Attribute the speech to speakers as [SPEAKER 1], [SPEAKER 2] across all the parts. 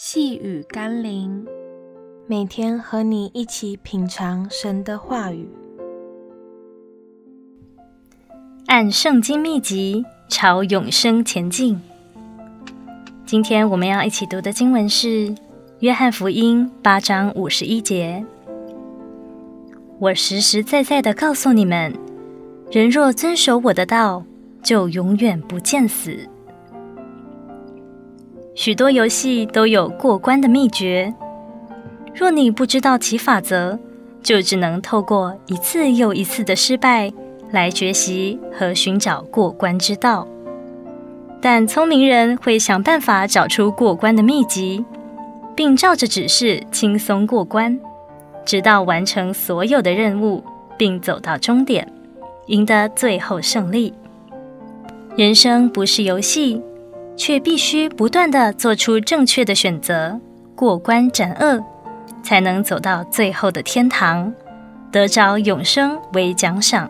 [SPEAKER 1] 细雨甘霖，每天和你一起品尝神的话语，
[SPEAKER 2] 按圣经秘籍朝永生前进。今天我们要一起读的经文是《约翰福音》八章五十一节。我实实在在的告诉你们，人若遵守我的道，就永远不见死。许多游戏都有过关的秘诀，若你不知道其法则，就只能透过一次又一次的失败来学习和寻找过关之道。但聪明人会想办法找出过关的秘籍，并照着指示轻松过关，直到完成所有的任务，并走到终点，赢得最后胜利。人生不是游戏。却必须不断地做出正确的选择，过关斩恶，才能走到最后的天堂，得着永生为奖赏。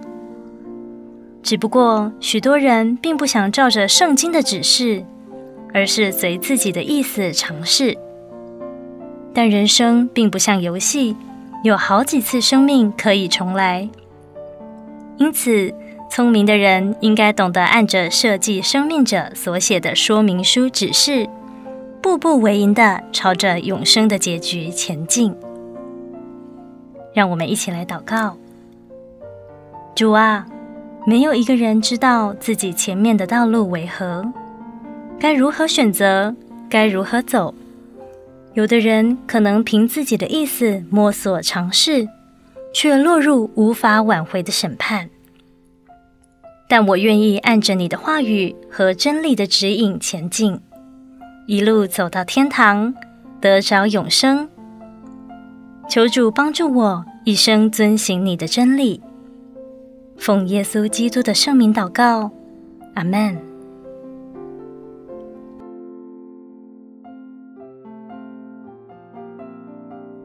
[SPEAKER 2] 只不过许多人并不想照着圣经的指示，而是随自己的意思尝试。但人生并不像游戏，有好几次生命可以重来，因此，聪明的人应该懂得按着设计生命者所写的说明书指示，步步为营的朝着永生的结局前进。让我们一起来祷告：主啊，没有一个人知道自己前面的道路为何，该如何选择，该如何走。有的人可能凭自己的意思摸索尝试，却落入无法挽回的审判。但我愿意按着你的话语和真理的指引前进，一路走到天堂，得着永生。求主帮助我一生遵行你的真理。奉耶稣基督的圣名祷告，阿门。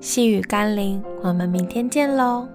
[SPEAKER 1] 细雨甘霖，我们明天见喽。